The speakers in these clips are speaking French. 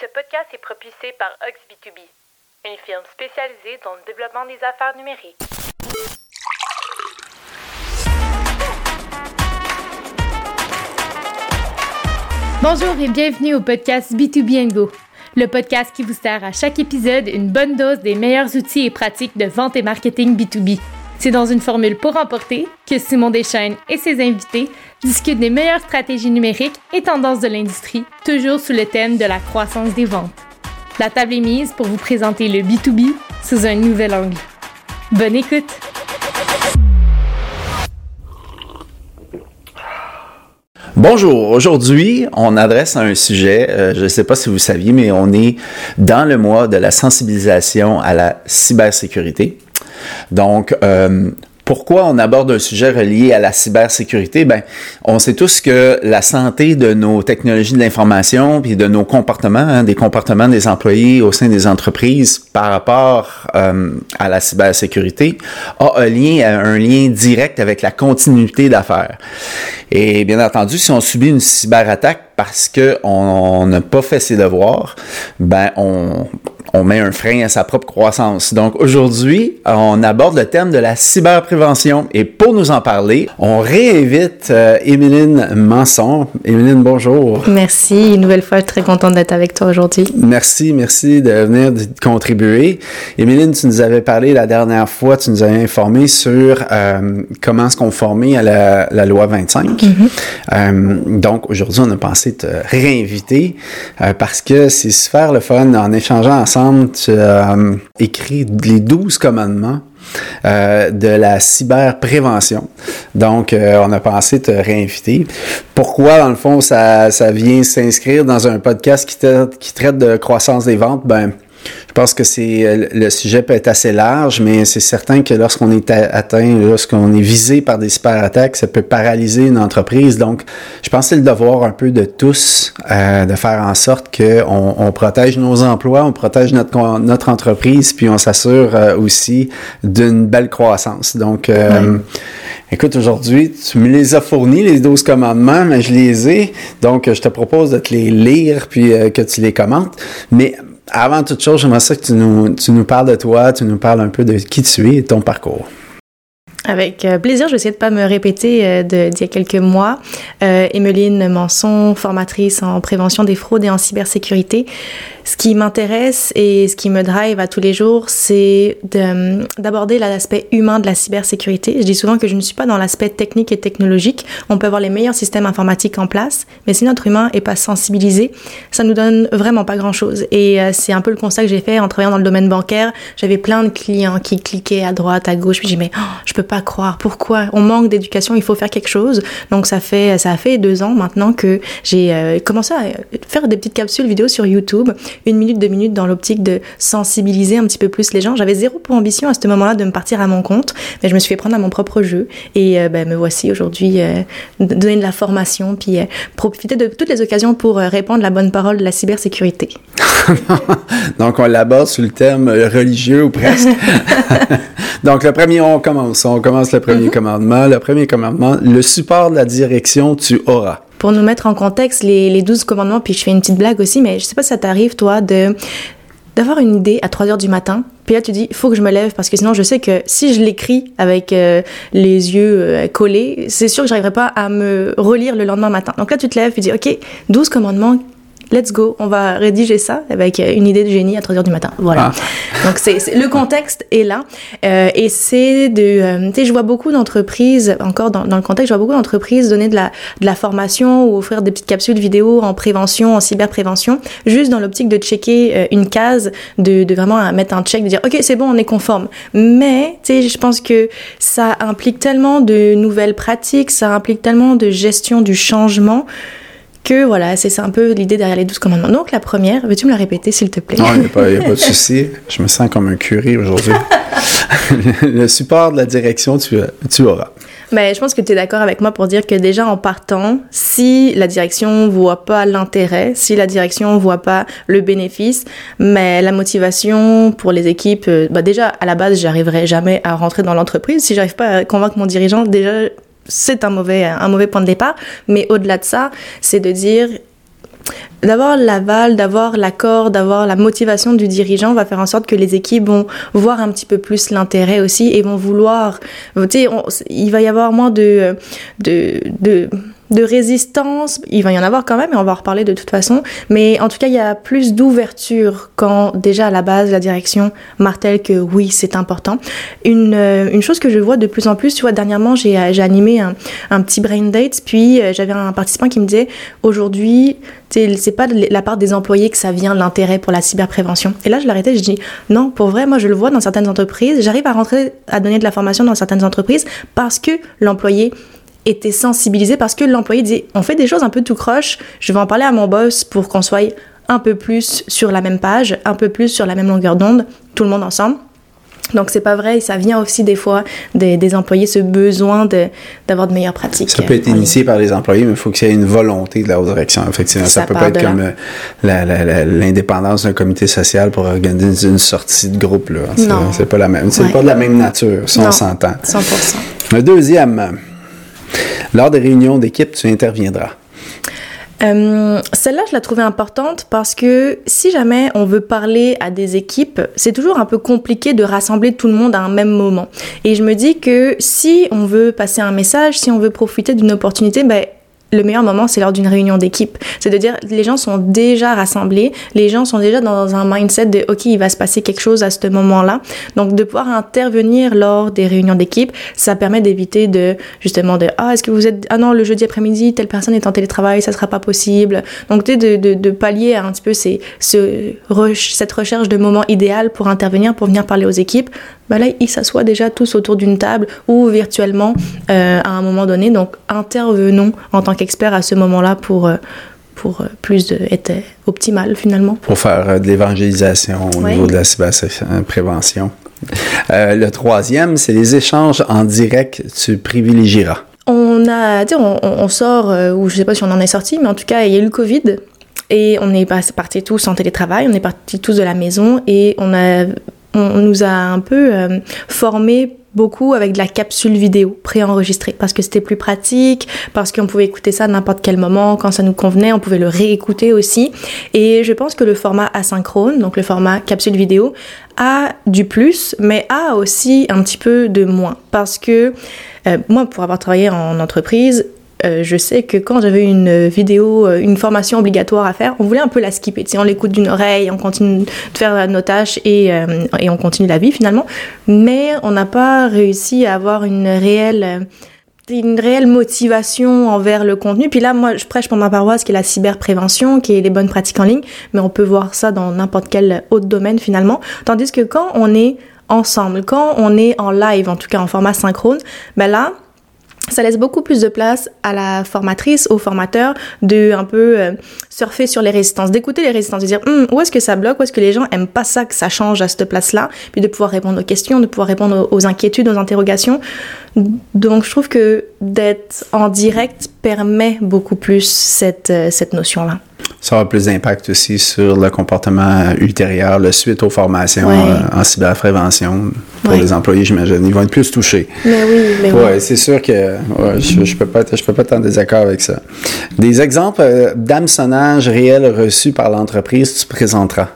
Ce podcast est propulsé par OxB2B, une firme spécialisée dans le développement des affaires numériques. Bonjour et bienvenue au podcast B2B Go, le podcast qui vous sert à chaque épisode une bonne dose des meilleurs outils et pratiques de vente et marketing B2B. C'est dans une formule pour emporter que Simon Deschaines et ses invités discutent des meilleures stratégies numériques et tendances de l'industrie, toujours sous le thème de la croissance des ventes. La table est mise pour vous présenter le B2B sous un nouvel angle. Bonne écoute! Bonjour, aujourd'hui on adresse un sujet, euh, je ne sais pas si vous saviez, mais on est dans le mois de la sensibilisation à la cybersécurité. Donc, euh, pourquoi on aborde un sujet relié à la cybersécurité? Ben, on sait tous que la santé de nos technologies de l'information puis de nos comportements, hein, des comportements des employés au sein des entreprises par rapport euh, à la cybersécurité a lien, un lien direct avec la continuité d'affaires. Et bien entendu, si on subit une cyberattaque parce qu'on n'a pas fait ses devoirs, ben on, on met un frein à sa propre croissance. Donc aujourd'hui, on aborde le thème de la cyberprévention et pour nous en parler, on réinvite euh, Émeline Manson. Émeline, bonjour. Merci, une nouvelle fois, je suis très contente d'être avec toi aujourd'hui. Merci, merci de venir contribuer. Émeline, tu nous avais parlé la dernière fois, tu nous avais informé sur euh, comment se conformer à la, loi 25. Mm-hmm. euh, donc aujourd'hui, on a pensé te réinviter euh, parce que c'est super le fun en échangeant ensemble tu as euh, écrit les douze commandements euh, de la cyberprévention. Donc, euh, on a pensé te réinviter. Pourquoi, dans le fond, ça, ça vient s'inscrire dans un podcast qui, qui traite de croissance des ventes? Ben, je pense que c'est euh, le sujet peut être assez large, mais c'est certain que lorsqu'on est atteint, lorsqu'on est visé par des cyberattaques, ça peut paralyser une entreprise. Donc, je pense que c'est le devoir un peu de tous euh, de faire en sorte qu'on on protège nos emplois, on protège notre, notre entreprise, puis on s'assure euh, aussi d'une belle croissance. Donc, écoute, aujourd'hui, tu me les as fournis, les 12 commandements, mais je les ai. Donc, je te propose de te les lire, puis que tu les commentes. Mais avant toute chose, j'aimerais ça que tu nous, parles de toi, tu nous parles un peu de qui tu es et ton parcours. Avec euh, plaisir, je vais essayer de pas me répéter euh, d'il y a quelques mois. Euh, Emeline Manson, formatrice en prévention des fraudes et en cybersécurité. Ce qui m'intéresse et ce qui me drive à tous les jours, c'est d'aborder l'aspect humain de la cybersécurité. Je dis souvent que je ne suis pas dans l'aspect technique et technologique. On peut avoir les meilleurs systèmes informatiques en place, mais si notre humain est pas sensibilisé, ça nous donne vraiment pas grand-chose. Et euh, c'est un peu le constat que j'ai fait en travaillant dans le domaine bancaire. J'avais plein de clients qui cliquaient à droite, à gauche. Puis j'ai mais oh, je peux pas croire. Pourquoi? On manque d'éducation. Il faut faire quelque chose. Donc ça fait ça fait deux ans maintenant que j'ai euh, commencé à faire des petites capsules vidéo sur YouTube une minute, deux minutes dans l'optique de sensibiliser un petit peu plus les gens. J'avais zéro pour ambition à ce moment-là de me partir à mon compte, mais je me suis fait prendre à mon propre jeu et euh, ben, me voici aujourd'hui euh, donner de la formation puis euh, profiter de toutes les occasions pour répandre la bonne parole de la cybersécurité. Donc on l'aborde sous le thème religieux ou presque. Donc le premier, on commence. On commence le premier mm-hmm. commandement. Le premier commandement, le support de la direction tu auras pour nous mettre en contexte les, les 12 commandements, puis je fais une petite blague aussi, mais je sais pas si ça t'arrive, toi, de d'avoir une idée à 3 heures du matin, puis là tu dis, il faut que je me lève parce que sinon je sais que si je l'écris avec euh, les yeux euh, collés, c'est sûr que j'arriverai pas à me relire le lendemain matin. Donc là tu te lèves, tu dis, ok, 12 commandements, let's go, on va rédiger ça avec une idée de génie à 3 heures du matin. Voilà. Ah. Donc c'est le contexte est là euh, et c'est de, euh, tu sais, je vois beaucoup d'entreprises encore dans, dans, le contexte, je vois beaucoup d'entreprises donner de la de la formation ou offrir des petites capsules vidéo en prévention, en cyberprévention, juste dans l'optique de checker euh, une case, de, de vraiment mettre un check, de dire ok c'est bon, on est conforme. Mais tu sais, je pense que ça implique tellement de nouvelles pratiques, ça implique tellement de gestion du changement que voilà, c'est un peu l'idée derrière les douze commandements. Donc la première, veux-tu me la répéter s'il te plaît? Non, il n'y a, pas de souci. Je me sens comme un curé aujourd'hui. le support de la direction, tu, tu auras. Mais je pense que tu es d'accord avec moi pour dire que déjà en partant, si la direction voit pas l'intérêt, si la direction voit pas le bénéfice, mais la motivation pour les équipes, euh, bah déjà à la base, j'arriverai jamais à rentrer dans l'entreprise. Si j'arrive pas à convaincre mon dirigeant, déjà c'est un mauvais, point de départ. Mais au-delà de ça, c'est de dire d'avoir l'aval, d'avoir l'accord, d'avoir la motivation du dirigeant va faire en sorte que les équipes vont voir un petit peu plus l'intérêt aussi et vont vouloir, tu sais, il va y avoir moins de de résistance, il va y en avoir quand même, et on va en reparler de toute façon, mais en tout cas, il y a plus d'ouverture quand déjà à la base, la direction martèle que oui, c'est important. Une, euh, chose que je vois de plus en plus, tu vois, dernièrement, j'ai animé un, un, petit brain date, puis euh, j'avais un participant qui me disait, aujourd'hui, c'est pas de la part des employés que ça vient l'intérêt pour la cyberprévention. Et là, je l'arrêtais, je dis, non, pour vrai, moi, je le vois dans certaines entreprises, j'arrive à rentrer, à donner de la formation dans certaines entreprises parce que l'employé était sensibilisé parce que l'employé disait on fait des choses un peu tout croche, je vais en parler à mon boss pour qu'on soit un peu plus sur la même page, un peu plus sur la même longueur d'onde, tout le monde ensemble. Donc c'est pas vrai, ça vient aussi des fois des, employés ce besoin d'avoir de meilleures pratiques. Ça peut être initié par les employés, mais il faut qu'il y ait une volonté de la haute direction. Effectivement, ça, peut pas être comme euh, l'indépendance d'un comité social pour organiser une sortie de groupe là. C'est, pas la même, c'est pas de la même nature, si on s'entend. 100%. Le deuxième, lors des réunions d'équipe, tu interviendras. Euh, celle-là, je la trouvais importante parce que si jamais on veut parler à des équipes, c'est toujours un peu compliqué de rassembler tout le monde à un même moment. Et je me dis que si on veut passer un message, si on veut profiter d'une opportunité, ben, le meilleur moment, c'est lors d'une réunion d'équipe. C'est de dire, les gens sont déjà rassemblés, les gens sont déjà dans un mindset de, OK, il va se passer quelque chose à ce moment-là. Donc, de pouvoir intervenir lors des réunions d'équipe, ça permet d'éviter de, justement, de, ah, est-ce que vous êtes, ah non, le jeudi après-midi, telle personne est en télétravail, ça sera pas possible. Donc, tu de, de, pallier un petit peu cette recherche de moment idéal pour intervenir, pour venir parler aux équipes, bah là, ils s'assoient déjà tous autour d'une table ou virtuellement euh, à un moment donné. Donc, intervenons en tant qu'experts à ce moment-là pour, euh, pour euh, plus de, être optimal finalement. Pour faire de l'évangélisation au niveau de la cyberprévention. le troisième, c'est les échanges en direct, tu privilégieras. On a, on, on sort, ou je sais pas si on en est sorti, mais en tout cas, il y a eu le Covid. Et on est partis tous en télétravail, on est partis tous de la maison et on a on nous a un peu euh, formé beaucoup avec de la capsule vidéo préenregistrée parce que c'était plus pratique, parce qu'on pouvait écouter ça n'importe quel moment quand ça nous convenait, on pouvait le réécouter aussi. Et je pense que le format asynchrone, donc le format capsule vidéo, a du plus, mais a aussi un petit peu de moins parce que euh, moi, pour avoir travaillé en entreprise, euh, je sais que quand j'avais une vidéo, euh, une formation obligatoire à faire, on voulait un peu la skipper. Tu sais, on l'écoute d'une oreille, on continue de faire nos tâches et, euh, et on continue la vie finalement. Mais on n'a pas réussi à avoir une réelle une réelle motivation envers le contenu. Puis là, moi, je prêche pour ma paroisse qui est la cyberprévention, qui est les bonnes pratiques en ligne, mais on peut voir ça dans n'importe quel autre domaine finalement. Tandis que quand on est ensemble, quand on est en live, en tout cas en format synchrone, ben là, ça laisse beaucoup plus de place à la formatrice, au formateur, de un peu euh, surfer sur les résistances, d'écouter les résistances, de dire hum, où est-ce que ça bloque, où est-ce que les gens aiment pas ça, que ça change à cette place-là, puis de pouvoir répondre aux questions, de pouvoir répondre aux inquiétudes, aux interrogations. Donc je trouve que d'être en direct permet beaucoup plus cette, euh, cette notion-là ça aura plus d'impact aussi sur le comportement ultérieur, le suite aux formations euh, en cyberprévention pour les employés, j'imagine. Ils vont être plus touchés. Mais oui, mais ouais, c'est sûr que je, je peux pas être, je peux pas être en désaccord avec ça. Des exemples euh, d'hameçonnage réels reçus par l'entreprise, tu présenteras.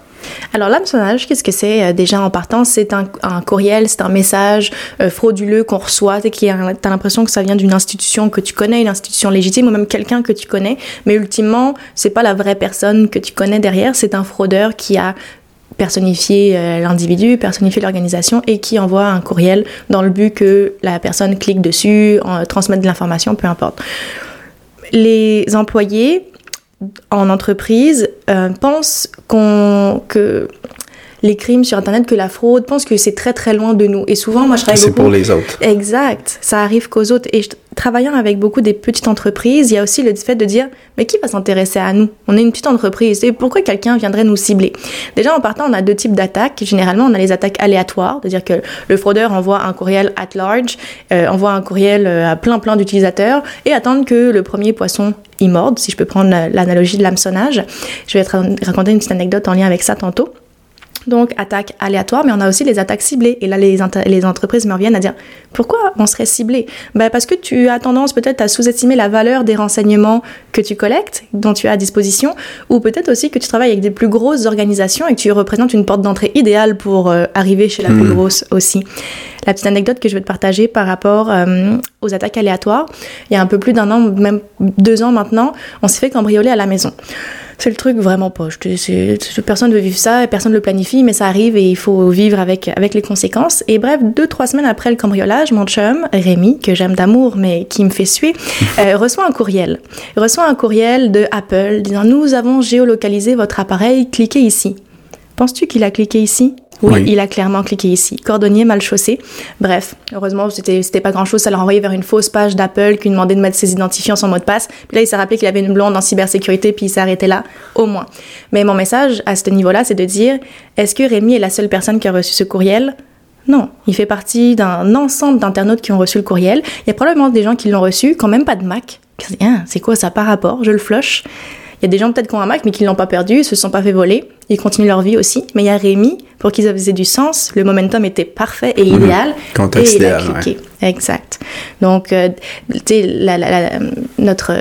Alors l'hameçonnage, qu'est-ce que c'est euh, déjà en partant? C'est un, courriel, c'est un message euh, frauduleux qu'on reçoit, qui t'as l'impression que ça vient d'une institution que tu connais, une institution légitime ou même quelqu'un que tu connais, mais ultimement c'est pas la vraie personne que tu connais derrière, c'est un fraudeur qui a personnifié euh, l'individu, personnifié l'organisation et qui envoie un courriel dans le but que la personne clique dessus, transmette de l'information, peu importe. Les employés en entreprise euh, pensent qu'on que les crimes sur Internet, que la fraude, pensent que c'est très très loin de nous. Et souvent, moi, je travaille beaucoup... C'est pour les autres. Exact. Ça arrive qu'aux autres. Et travaillant avec beaucoup des petites entreprises, il y a aussi le fait de dire, mais qui va s'intéresser à nous? On est une petite entreprise. Et pourquoi quelqu'un viendrait nous cibler? Déjà, en partant, on a deux types d'attaques. Généralement, on a les attaques aléatoires, c'est-à-dire que le fraudeur envoie un courriel at large, euh, envoie un courriel euh, à plein plein d'utilisateurs et attendre que le premier poisson y morde, si je peux prendre l'analogie de l'hameçonnage. Je vais te raconter une petite anecdote en lien avec ça tantôt. Donc, attaque aléatoire, mais on a aussi les attaques ciblées. Et là, les, les entreprises me reviennent à dire pourquoi on serait ciblé? Ben, Parce que tu as tendance peut-être à sous-estimer la valeur des renseignements que tu collectes, dont tu as à disposition, ou peut-être aussi que tu travailles avec des plus grosses organisations et que tu représentes une porte d'entrée idéale pour euh, arriver chez la plus hmm. grosse aussi. La petite anecdote que je vais te partager par rapport euh, aux attaques aléatoires, il y a un peu plus d'un an, même deux ans maintenant, on s'est fait cambrioler à la maison c'est le truc vraiment poche. Personne ne veut vivre ça, personne ne le planifie, mais ça arrive et il faut vivre avec, avec les conséquences. Et bref, deux, trois semaines après le cambriolage, mon chum, Rémi, que j'aime d'amour, mais qui me fait suer, euh, reçoit un courriel. Il reçoit un courriel de Apple disant Nous avons géolocalisé votre appareil, cliquez ici. Penses-tu qu'il a cliqué ici? Oui, il a clairement cliqué ici. Cordonnier mal chaussé. Bref, heureusement, c'était, pas grand chose. Ça l'a renvoyé vers une fausse page d'Apple qui demandait de mettre ses identifiants, son mot de passe. Puis là, il s'est rappelé qu'il avait une blonde en cybersécurité, puis il s'est arrêté là, au moins. Mais mon message à ce niveau-là, c'est de dire est-ce que Rémi est la seule personne qui a reçu ce courriel? Non, il fait partie d'un ensemble d'internautes qui ont reçu le courriel. Il y a probablement des gens qui l'ont reçu, n'ont même pas de Mac. C'est quoi ça par rapport? Je le flush. Il y a des gens peut-être qui ont un Mac mais qui l'ont pas perdu, ils se sont pas fait voler, ils continuent leur vie aussi. Mais il y a Rémi, pour qu'ils faisait du sens, le momentum était parfait et mhm. idéal. Contexte et il a cliqué. Exact. Donc, euh, tu sais, notre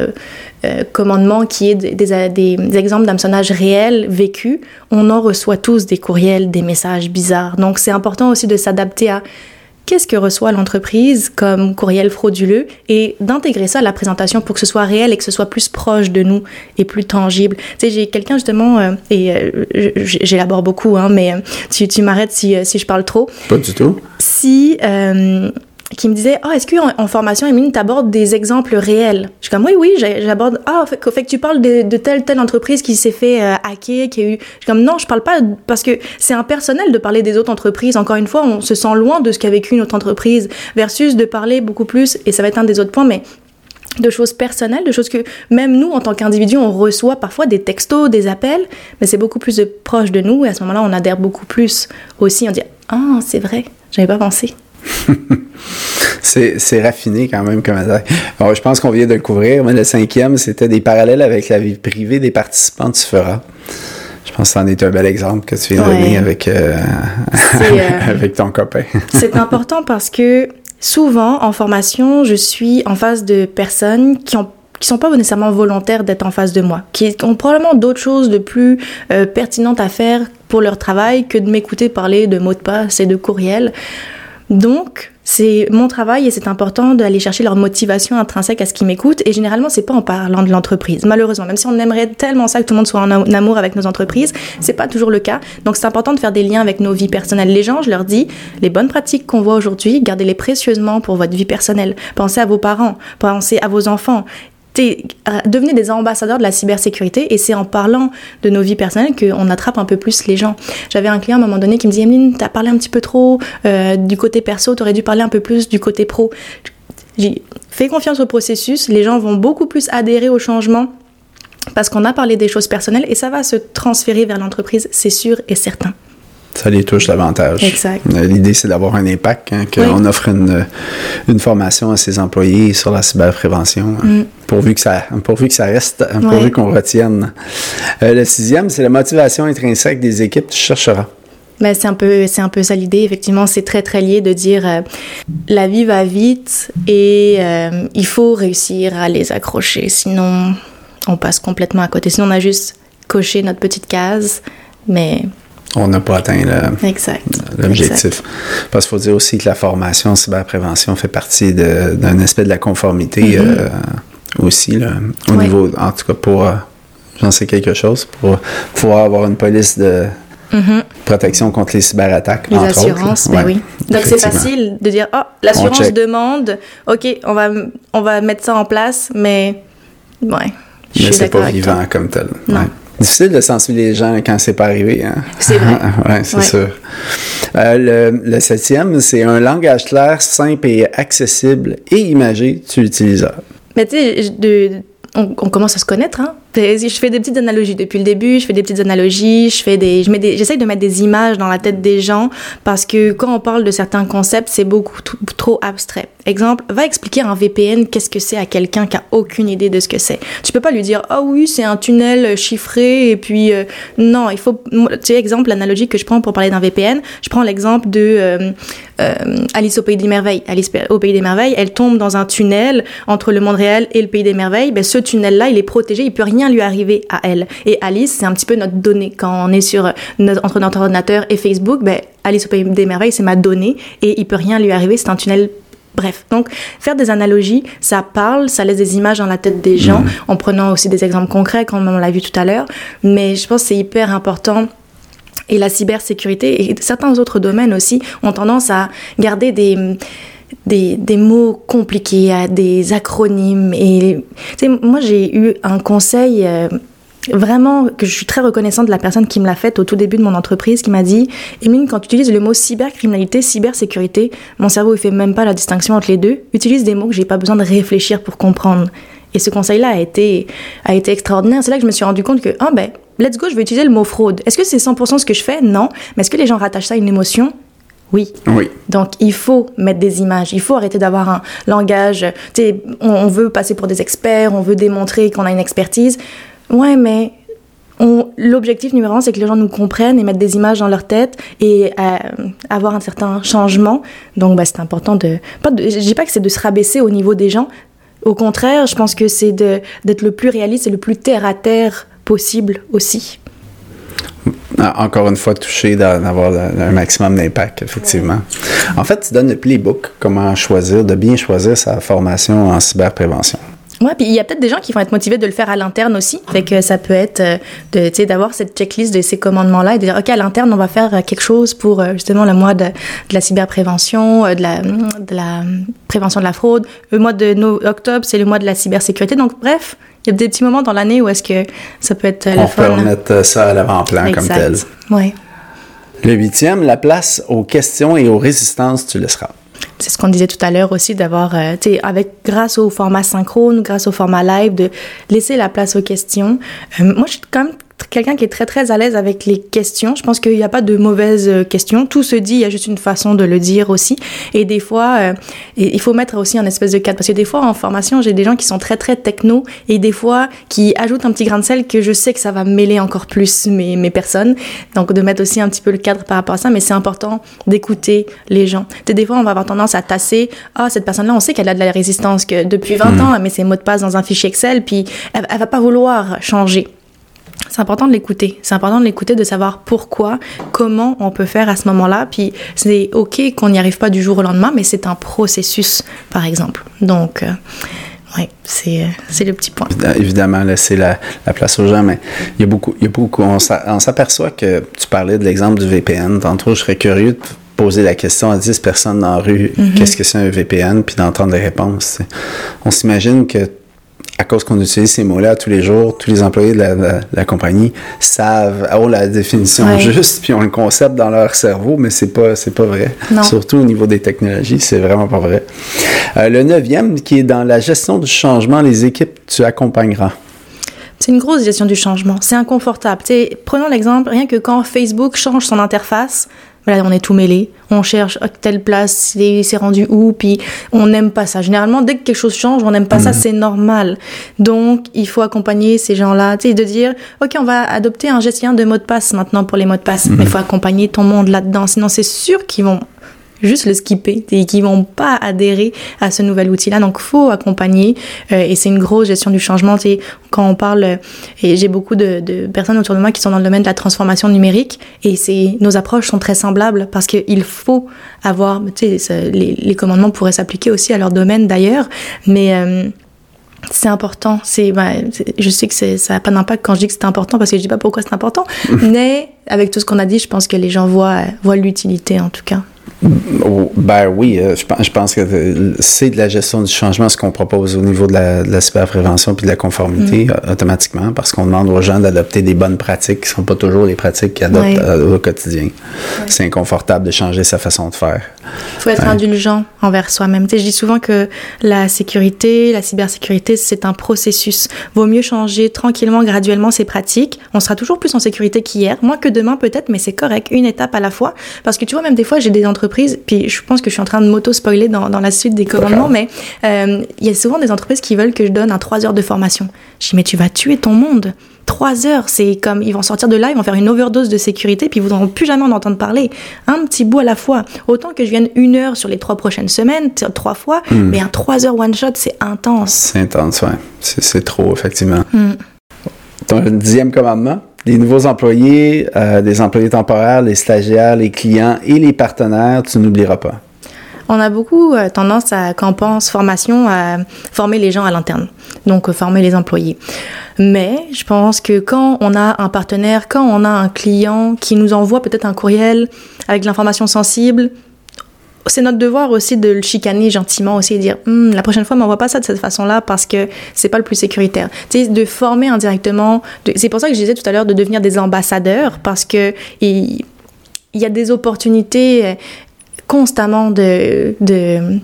euh, commandement qui est des, des, des exemples d'hameçonnage réel, vécu, on en reçoit tous des courriels, des messages bizarres. Donc, c'est important aussi de s'adapter à qu'est-ce que reçoit l'entreprise comme courriel frauduleux et d'intégrer ça à la présentation pour que ce soit réel et que ce soit plus proche de nous et plus tangible? Tu sais, j'ai quelqu'un justement, euh, et euh, j'élabore beaucoup, hein, mais euh, tu, tu m'arrêtes si, si je parle trop. Pas du tout. Si qui me disait oh, est-ce qu'en en formation, Émilie, tu abordes des exemples réels? Je suis comme Oui, oui, j'aborde. Ah, fait, fait, que tu parles de, telle, telle entreprise qui s'est fait euh, hacker, qui a eu. Je suis comme Non, je parle pas parce que c'est impersonnel de parler des autres entreprises. Encore une fois, on se sent loin de ce qu'a vécu une autre entreprise versus de parler beaucoup plus, et ça va être un des autres points, mais de choses personnelles, de choses que même nous, en tant qu'individu, on reçoit parfois des textos, des appels, mais c'est beaucoup plus proche de nous, et à ce moment-là, on adhère beaucoup plus aussi. On dit Ah, c'est vrai, j'avais pas pensé. c'est raffiné quand même comme attaque. Bon, je pense qu'on vient de le couvrir, mais le cinquième, c'était des parallèles avec la vie privée des participants du FERA. Je pense que c'en est un bel exemple que tu viens de donner avec, euh, euh, avec ton copain. c'est important parce que souvent, en formation, je suis en face de personnes qui ont qui sont pas nécessairement volontaires d'être en face de moi, qui ont probablement d'autres choses de plus euh, pertinentes à faire pour leur travail que de m'écouter parler de mots de passe et de courriel. Donc, c'est mon travail et c'est important d'aller chercher leur motivation intrinsèque à ce qu'ils m'écoutent. Et généralement, c'est pas en parlant de l'entreprise. Malheureusement, même si on aimerait tellement ça que tout le monde soit en amour avec nos entreprises, c'est pas toujours le cas. Donc, c'est important de faire des liens avec nos vies personnelles. Les gens, je leur dis, les bonnes pratiques qu'on voit aujourd'hui, gardez-les précieusement pour votre vie personnelle. Pensez à vos parents, pensez à vos enfants devenez des ambassadeurs de la cybersécurité et c'est en parlant de nos vies personnelles qu'on attrape un peu plus les gens. J'avais un client à un moment donné qui me dit Emeline, t'as parlé un petit peu trop euh, du côté perso, t'aurais dû parler un peu plus du côté pro. J'ai fait confiance au processus, les gens vont beaucoup plus adhérer au changement parce qu'on a parlé des choses personnelles et ça va se transférer vers l'entreprise, c'est sûr et certain ça les touche davantage. Exact. Euh, l'idée, c'est d'avoir un impact, hein, qu'on offre une, une, formation à ses employés sur la cyberprévention, hein, mm. pourvu, que ça, pourvu que ça reste, hein, pourvu qu'on retienne. Euh, le sixième, c'est la motivation intrinsèque des équipes, tu chercheras. Ben, c'est un peu c'est un peu ça l'idée effectivement c'est très très lié de dire euh, la vie va vite et il faut réussir à les accrocher sinon on passe complètement à côté sinon on a juste coché notre petite case mais on n'a pas atteint l'objectif. Parce qu'il faut dire aussi que la formation en cyberprévention fait partie d'un aspect de la conformité mm-hmm. euh, aussi, là, au niveau, en tout cas pour, euh, j'en sais quelque chose, pour pouvoir avoir une police de mm-hmm. protection contre les cyberattaques. Les assurances, ben oui. Donc c'est facile de dire, oh, l'assurance demande, ok, on va, on va mettre ça en place, mais ouais. Mais c'est pas vivant comme tel. Non. Difficile de sensibiliser les gens quand c'est pas arrivé. Hein? C'est vrai. oui, c'est sûr. Euh, le, septième, c'est un langage clair, simple et accessible et imagé tu l'utilisateur. Mais tu sais, on, commence à se connaître, hein? Je fais des petites analogies depuis le début. Je fais des petites analogies. Je fais des, je mets des, j'essaye de mettre des images dans la tête des gens parce que quand on parle de certains concepts, c'est beaucoup trop abstrait. Exemple, va expliquer un VPN qu'est-ce que c'est à quelqu'un qui a aucune idée de ce que c'est. Tu peux pas lui dire ah oui c'est un tunnel chiffré et puis euh, non il faut tu sais exemple l'analogie que je prends pour parler d'un VPN je prends l'exemple de euh, Alice au pays des merveilles. Alice au pays des merveilles elle tombe dans un tunnel entre le monde réel et le pays des merveilles. Ben ce tunnel là il est protégé il peut rien lui arriver à elle. Et Alice c'est un petit peu notre donnée. Quand on est sur notre, entre notre ordinateur et Facebook ben Alice au pays des merveilles c'est ma donnée et il peut rien lui arriver c'est un tunnel. Bref, donc faire des analogies, ça parle, ça laisse des images dans la tête des gens, mhm. en prenant aussi des exemples concrets, comme on l'a vu tout à l'heure. Mais je pense que c'est hyper important et la cybersécurité et certains autres domaines aussi ont tendance à garder des, des, des mots compliqués, des acronymes. Et moi, j'ai eu un conseil euh, vraiment que je suis très reconnaissante de la personne qui me l'a fait au tout début de mon entreprise, qui m'a dit Émile, quand tu utilises le mot cybercriminalité, cybersécurité, mon cerveau ne fait même pas la distinction entre les deux. Utilise des mots que j'ai pas besoin de réfléchir pour comprendre. Et ce conseil-là a été, a été extraordinaire. C'est là que je me suis rendu compte que, ah ben, let's go, je vais utiliser le mot fraude. Est-ce que c'est 100% ce que je fais? Non. Mais est-ce que les gens rattachent ça à une émotion? Oui. Oui. Donc, il faut mettre des images. Il faut arrêter d'avoir un langage. Tu on veut passer pour des experts, on veut démontrer qu'on a une expertise. Ouais, mais l'objectif numéro un, c'est que les gens nous comprennent et mettent des images dans leur tête et euh, avoir un certain changement. Donc, bah, c'est important de. Pas de je dis pas que c'est de se rabaisser au niveau des gens. Au contraire, je pense que c'est d'être le plus réaliste et le plus terre à terre possible aussi. Ah, encore une fois, toucher d'avoir un maximum d'impact, effectivement. En fait, tu donnes le playbook, comment choisir, de bien choisir sa formation en cyberprévention. Ouais, puis il y a peut-être des gens qui vont être motivés de le faire à l'interne aussi. Fait que ça peut être euh, de, d'avoir cette checklist de ces commandements-là et de dire, OK, à l'interne, on va faire euh, quelque chose pour euh, justement le mois de, de la cyberprévention, de la, de la prévention de la fraude. Le mois de octobre, c'est le mois de la cybersécurité. Donc, bref, il y a des petits moments dans l'année où est-ce que ça peut être On peut remettre ça à l'avant-plan comme tel. Oui. Le huitième, la place aux questions et aux résistances, tu laisseras c'est ce qu'on disait tout à l'heure aussi, d'avoir, euh, tu sais, avec, grâce au format synchrone, grâce au format live, de laisser la place aux questions. Euh, moi, je suis quand même quelqu'un qui est très très à l'aise avec les questions. Je pense qu'il n'y a pas de mauvaises euh, questions. Tout se dit, il y a juste une façon de le dire aussi. Et des fois, euh, il faut mettre aussi un espèce de cadre. Parce que des fois, en formation, j'ai des gens qui sont très très techno et des fois qui ajoutent un petit grain de sel que je sais que ça va mêler encore plus mes, mes personnes. Donc de mettre aussi un petit peu le cadre par rapport à ça. Mais c'est important d'écouter les gens. des fois, on va avoir tendance à tasser. Ah, cette personne-là, on sait qu'elle a de la résistance, que depuis 20 mmh. ans, elle met ses mots de passe dans un fichier Excel, puis elle, elle va pas vouloir changer c'est important de l'écouter. C'est important de l'écouter, de savoir pourquoi, comment on peut faire à ce moment-là. Puis c'est OK qu'on n'y arrive pas du jour au lendemain, mais c'est un processus, par exemple. Donc, euh, oui, c'est, c'est le petit point. Évidemment, laisser la, la, place aux gens, mais il y a beaucoup, il y a beaucoup on, s'aperçoit que tu parlais de l'exemple du VPN. Tantôt, je serais curieux de poser la question à 10 personnes dans la rue, mm-hmm. qu'est-ce que c'est un VPN, puis d'entendre les réponses. On s'imagine que à cause qu'on utilise ces mots-là tous les jours, tous les employés de la, compagnie savent, ont la définition juste, puis ont le concept dans leur cerveau, mais c'est pas, c'est pas vrai. Surtout au niveau des technologies, c'est vraiment pas vrai. Euh, le neuvième, qui est dans la gestion du changement, les équipes, tu accompagneras. C'est une grosse gestion du changement. C'est inconfortable. prenons l'exemple, rien que quand Facebook change son interface, voilà, on est tout mêlé. On cherche à telle place, c'est rendu où, puis on n'aime pas ça. Généralement, dès que quelque chose change, on n'aime pas ça, mhm. c'est normal. Donc, il faut accompagner ces gens-là, tu sais, de dire, OK, on va adopter un gestionnaire de mots de passe maintenant pour les mots de passe. Mais il faut accompagner ton monde là-dedans. Sinon, c'est sûr qu'ils vont juste le skipper et qui vont pas adhérer à ce nouvel outil-là. Donc, faut accompagner euh, et c'est une grosse gestion du changement. Tu quand on parle, euh, et j'ai beaucoup de, de, personnes autour de moi qui sont dans le domaine de la transformation numérique et c'est nos approches sont très semblables parce qu'il faut avoir, tu sais, les, les, commandements pourraient s'appliquer aussi à leur domaine d'ailleurs, mais euh, c'est important. C'est, bah, je sais que ça n'a pas d'impact quand je dis que c'est important parce que je dis pas pourquoi c'est important, mais avec tout ce qu'on a dit, je pense que les gens voient, voient l'utilité en tout cas. Ben oui, euh, je, pense que euh, c'est de la gestion du changement ce qu'on propose au niveau de la, de la cyberprévention puis de la conformité mm. euh, automatiquement parce qu'on demande aux gens d'adopter des bonnes pratiques qui ne sont pas toujours les pratiques qu'ils adoptent au quotidien. C'est inconfortable de changer sa façon de faire. Il faut être indulgent envers soi-même. je dis souvent que la sécurité, la cybersécurité, c'est un processus. Vaut mieux changer tranquillement, graduellement ses pratiques. On sera toujours plus en sécurité qu'hier, moins que demain peut-être, mais c'est correct, une étape à la fois. Parce que tu vois, même des fois, j'ai des entreprises puis je pense que je suis en train de m'auto-spoiler dans, dans, la suite des commandements, mais euh, il y a souvent des entreprises qui veulent que je donne un 3 heures de formation. Je dis, mais tu vas tuer ton monde. 3 heures, c'est comme ils vont sortir de là, ils vont faire une overdose de sécurité, puis ils voudront plus jamais en entendre parler. Un petit bout à la fois. Autant que je vienne une heure sur les trois prochaines semaines, trois fois, hmm. mais un 3 heures one shot, c'est intense. C'est intense, ouais. C'est trop, effectivement. Hmm. Ton dixième commandement? Les nouveaux employés, euh, des employés temporaires, les stagiaires, les clients et les partenaires, tu n'oublieras pas. On a beaucoup euh, tendance à, quand on pense formation, à former les gens à l'interne, donc euh, former les employés. Mais je pense que quand on a un partenaire, quand on a un client qui nous envoie peut-être un courriel avec de l'information sensible, c'est notre devoir aussi de le chicaner gentiment aussi et dire hum, la prochaine fois m'envoie pas ça de cette façon-là parce que c'est pas le plus sécuritaire. Tu sais, de former indirectement. C'est pour ça que je disais tout à l'heure de devenir des ambassadeurs parce que il, y a des opportunités euh, constamment de, de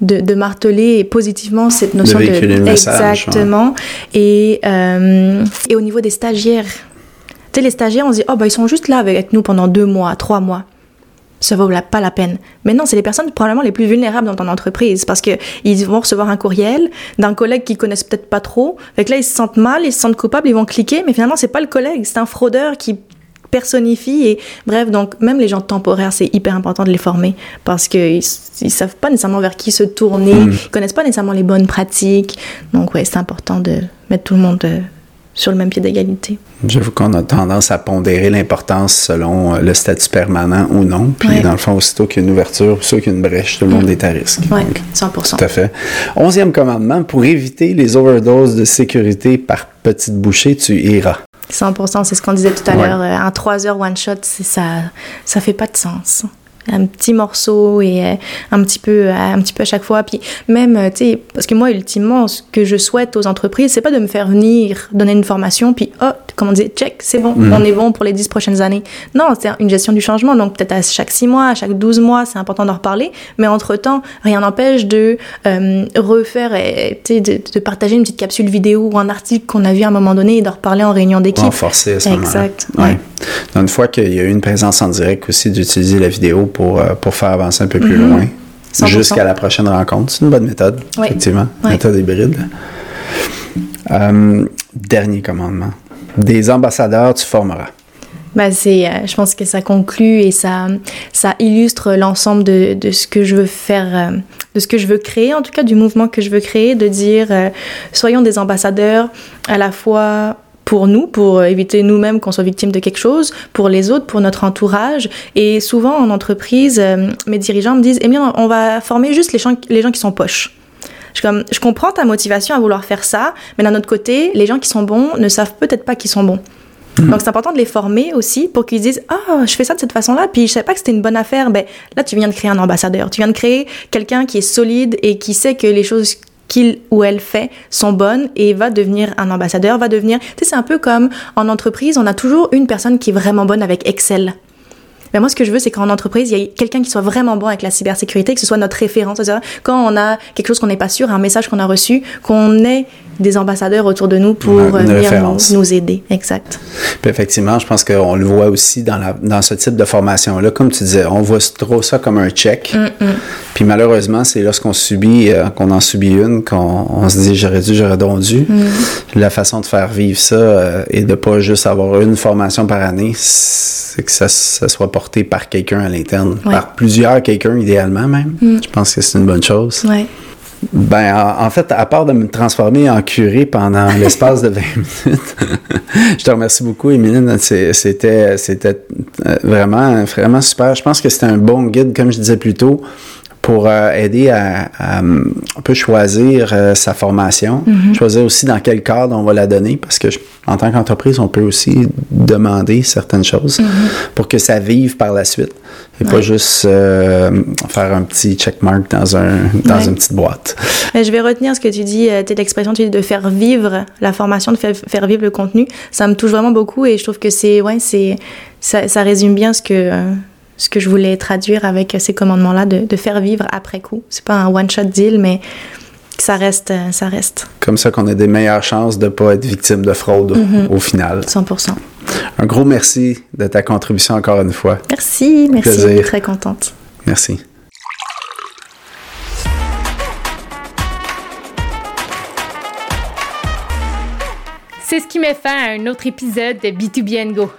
de, marteler positivement cette notion de, de exactement et euh, et au niveau des stagiaires tu sais les stagiaires on se dit oh bah ils sont juste là avec nous pendant deux mois trois mois ça vaut pas la peine. Mais non, c'est les personnes probablement les plus vulnérables dans ton entreprise parce que ils vont recevoir un courriel d'un collègue qu'ils connaissent peut-être pas trop. Fait là, ils se sentent mal, ils se sentent coupables, ils vont cliquer, mais finalement, c'est pas le collègue, c'est un fraudeur qui personnifie et bref donc même les gens temporaires c'est hyper important de les former parce qu'ils ils savent pas nécessairement vers qui se tourner mm. ils connaissent pas nécessairement les bonnes pratiques donc ouais c'est important de mettre tout le monde euh, sur le même pied d'égalité. J'avoue qu'on a tendance à pondérer l'importance selon euh, le statut permanent ou non. Puis, dans le fond, aussitôt qu'il y a une ouverture, aussitôt qu'il y a une brèche, tout le monde mm. est à risque. Oui, 100 Tout à fait. Onzième commandement, pour éviter les overdoses de sécurité par petite bouchée, tu iras. 100% c'est ce qu'on disait tout à l'heure. Un 3 heures one shot, ça, ça fait pas de sens un petit morceau et euh, un petit peu euh, un petit peu à chaque fois. Puis même euh, tu sais parce que moi ultimement ce que je souhaite aux entreprises c'est pas de me faire venir donner une formation puis oh comment dire check c'est bon mm. on est bon pour les dix prochaines années. Non c'est une gestion du changement. Donc peut-être à chaque six mois à chaque douze mois c'est important d'en reparler. Mais entre temps rien n'empêche de refaire tu sais de, partager une petite capsule vidéo ou un article qu'on a vu à un moment donné et de reparler en réunion d'équipe. renforcer ça exact ouais. une fois qu'il y a eu une présence en direct aussi d'utiliser la vidéo pour, euh, pour faire avancer un peu plus mhm. loin. Jusqu'à la prochaine rencontre. C'est une bonne méthode, effectivement. Méthode hybride. Euh, dernier commandement. Des ambassadeurs, tu formeras. Bah c'est, euh, je pense que ça conclut et ça, ça illustre l'ensemble de, de, ce que je veux faire, de ce que je veux créer, en tout cas du mouvement que je veux créer, de dire soyons des ambassadeurs à la fois pour nous, pour éviter nous-mêmes qu'on soit victime de quelque chose, pour les autres, pour notre entourage. Et souvent en entreprise, euh, mes dirigeants me disent, eh bien, on va former juste les gens, les gens qui sont poches. Je, comme, je comprends ta motivation à vouloir faire ça, mais d'un autre côté, les gens qui sont bons ne savent peut-être pas qu'ils sont bons. Hmm. Donc c'est important de les former aussi pour qu'ils disent ah oh, je fais ça de cette façon-là puis je savais pas que c'était une bonne affaire ben là tu viens de créer un ambassadeur tu viens de créer quelqu'un qui est solide et qui sait que les choses qu'il ou elle fait sont bonnes et va devenir un ambassadeur, va devenir... Tu sais, c'est un peu comme en entreprise, on a toujours une personne qui est vraiment bonne avec Excel. Mais moi, ce que je veux, c'est qu'en entreprise, il y ait quelqu'un qui soit vraiment bon avec la cybersécurité, que ce soit notre référence. Quand on a quelque chose qu'on n'est pas sûr, un message qu'on a reçu, qu'on ait des ambassadeurs autour de nous pour venir nous, aider. Exact. Puis effectivement, je pense qu'on le voit aussi dans, la, dans ce type de formation-là. Comme tu disais, on voit trop ça comme un check. Mm, mm. Puis malheureusement, c'est lorsqu'on subit, euh, qu'on en subit une, qu'on on se dit j'aurais dû, j'aurais donc dû. Mm. La façon de faire vivre ça euh, et de pas juste avoir une formation par année, c'est que ça, ça, soit porté par quelqu'un à l'interne, par plusieurs quelqu'un idéalement même. Je pense que c'est une bonne chose. Ouais. Ben, en, fait, à part de me transformer en curé pendant l'espace de 20 minutes, je te remercie beaucoup, Émilie. C'était, c'était euh, vraiment, vraiment super. Je pense que c'était un bon guide, comme je disais plus tôt, pour euh, aider à, à, on peut choisir euh, sa formation, Mhm. choisir aussi dans quel cadre on va la donner, parce que je- en tant qu'entreprise, on peut aussi demander certaines choses pour que ça vive par la suite et pas Mhm. Juste euh, faire un petit checkmark dans un dans Ouais. une petite boîte. Mais je vais retenir ce que tu dis, sais, l'expression tu dis de faire vivre la formation, de faire, faire vivre le contenu. Ça me touche vraiment beaucoup et je trouve que c'est, ouais, c'est, ça, ça résume bien ce que, ce que je voulais traduire avec ces commandements-là, de, de faire vivre après coup. C'est pas un one-shot deal, mais que ça reste, euh, ça reste. Comme ça qu'on a des meilleures chances de pas être victime de fraude Mhm. au final. 100%. Un gros merci de ta contribution encore une fois. Merci, merci. Plaisir. Très contente. Merci. C'est ce qui met fin à un autre épisode de B2B Go.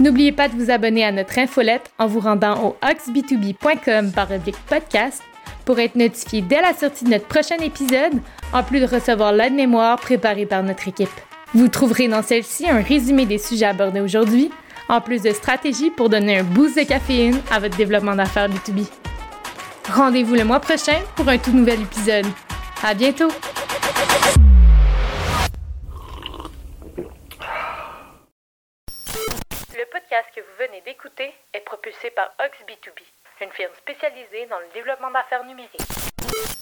N'oubliez pas de vous abonner à notre infolette en vous rendant au oxb2b.com par podcast pour être notifié dès la sortie de notre prochain épisode, en plus de recevoir l'aide-mémoire préparée par notre équipe. Vous trouverez dans celle-ci un résumé des sujets abordés aujourd'hui, en plus de stratégies pour donner un boost de caféine à votre développement d'affaires B2B. Rendez-vous le mois prochain pour un tout nouvel épisode. À bientôt! Venez d'écouter est propulsé par Ox B2B, une firme spécialisée dans le développement d'affaires numériques.